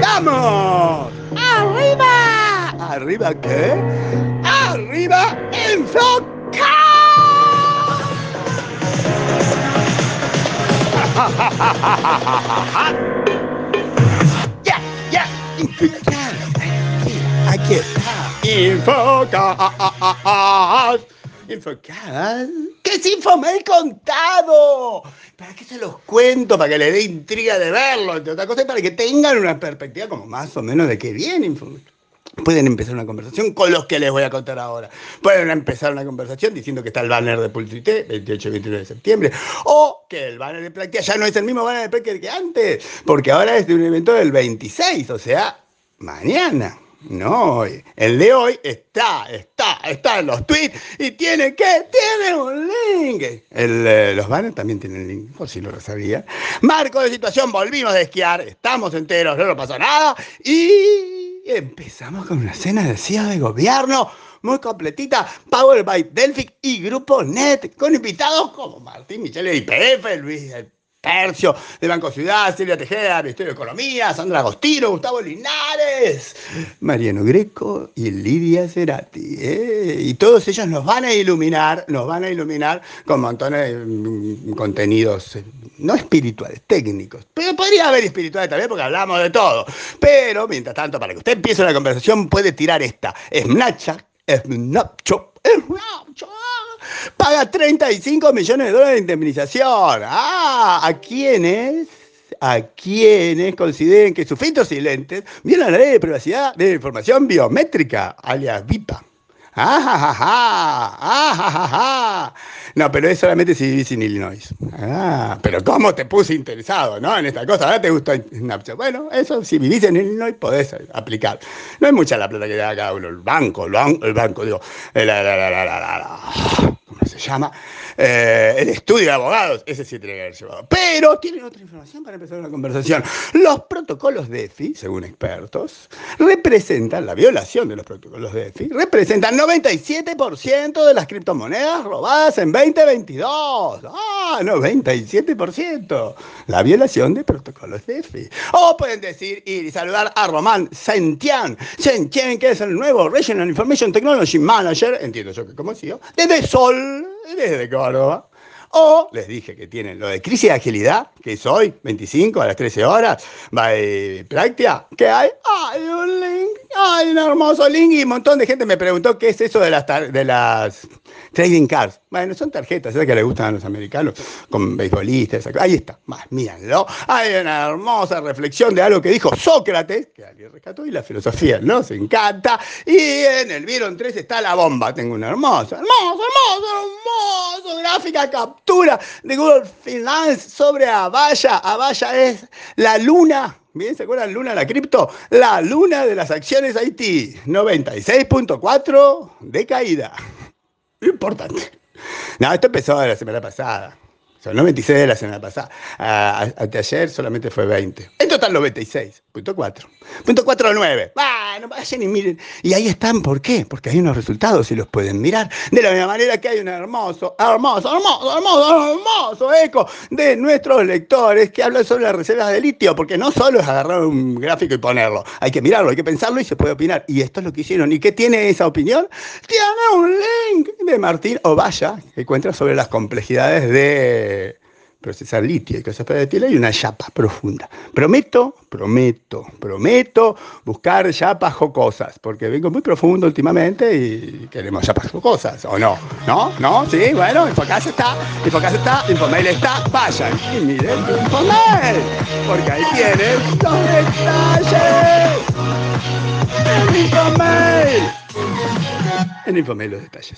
¡Vamos! ¡Arriba! ¿Arriba qué? ¡Arriba enfoca! ¡Ya! ¡Ya! Enfocar. Aquí está. Infoca. Infocar. ¿Qué es Infomail contado? ¿Para qué se los cuento? Para que les dé intriga de verlo, entre otras cosas, para que tengan una perspectiva como más o menos de qué viene Infomail. Pueden empezar una conversación con los que les voy a contar ahora. Pueden empezar una conversación diciendo que está el banner de Pultrité, 28 y 29 de septiembre, o que el banner de Práctica ya no es el mismo banner de Práctica que antes, porque ahora es de un evento del 26, o sea, mañana. No, el de hoy está, está, está en los tweets y tiene que, tiene un link. Eh, los banners también tienen link, por si no lo sabía. Marco de situación, volvimos de esquiar, estamos enteros, no nos pasó nada y empezamos con una cena de cierre de gobierno muy completita, Power by Delphic y Grupo Net, con invitados como Martín Michele IPF, Luis Tercio, de Banco Ciudad, Silvia Tejeda, Ministerio de Economía, Sandra Agostino, Gustavo Linares, Mariano Greco y Lidia Cerati. ¿eh? Y todos ellos nos van a iluminar, nos van a iluminar con montones de contenidos, eh, no espirituales, técnicos. Pero podría haber espirituales también porque hablamos de todo. Pero, mientras tanto, para que usted empiece la conversación, puede tirar esta. Snapchat, Snapchat, Snapchat paga 35 millones de dólares de indemnización. Ah, ¿a quiénes? A quienes consideren que sus filtros y lentes violan la ley de privacidad de información biométrica, alias VIPA. Ah, ah, no, pero es solamente si vivís en Illinois. Ah, pero ¿cómo te puse interesado, no? En esta cosa, ahora te gustó Snapchat. Bueno, eso, si vivís en Illinois, podés aplicar. No es mucha la plata que da cada uno. El banco, el banco, digo, la, la, la, ¿cómo se llama? Eh, el estudio de abogados, ese sí tiene que haber llevado. Pero tienen otra información para empezar una conversación. Los protocolos de EFI, según expertos, representan la violación de los protocolos de EFI, representan 97% de las criptomonedas robadas en 2022. Ah, 97%. La violación de protocolos de EFI. O pueden decir ir y saludar a Román Sentian, Sentian, que es el nuevo Regional Information Technology Manager, entiendo yo que como CEO, desde Sol, desde Córdoba. O les dije que tienen lo de crisis de agilidad, que es hoy, 25 a las 13 horas, va de práctica, que hay, hay un link, hay un hermoso link y un montón de gente me preguntó qué es eso de las, de las trading cards. Bueno, son tarjetas, esas que les gustan a los americanos, con beisbolistas, ahí está, más, mírenlo. Hay una hermosa reflexión de algo que dijo Sócrates, que alguien rescató, y la filosofía nos encanta. Y en el Vieron 3 está la bomba, tengo una hermosa, hermosa, hermosa, hermosa gráfica captura de Google Finance sobre Avaya. Avaya es la luna ¿Bien? ¿Se acuerdan Luna, la cripto? La luna de las acciones Haití. 96.4 de caída. Importante. No, esto empezó la semana pasada. Son 96 de la semana pasada. hasta ayer solamente fue 20. Total 96. Punto 4. Punto 49. Ah, no vayan y miren. Y ahí están, ¿por qué? Porque hay unos resultados y los pueden mirar. De la misma manera que hay un hermoso, hermoso, hermoso, hermoso, hermoso eco de nuestros lectores que hablan sobre las reservas de litio. Porque no solo es agarrar un gráfico y ponerlo. Hay que mirarlo, hay que pensarlo y se puede opinar. Y esto es lo que hicieron. ¿Y qué tiene esa opinión? Tiene un link de Martín Ovalla que cuenta sobre las complejidades de procesar litio y cosas para decirle, hay una chapa profunda. Prometo, prometo, prometo buscar chapas jocosas, porque vengo muy profundo últimamente y queremos chapas jocosas, ¿o no? ¿No? ¿No? Sí, bueno, Infocasa está, Infocasa está, Infomail está, vayan y miren Infomail, porque ahí tienen los detalles. En Infomail. En Infomail los detalles.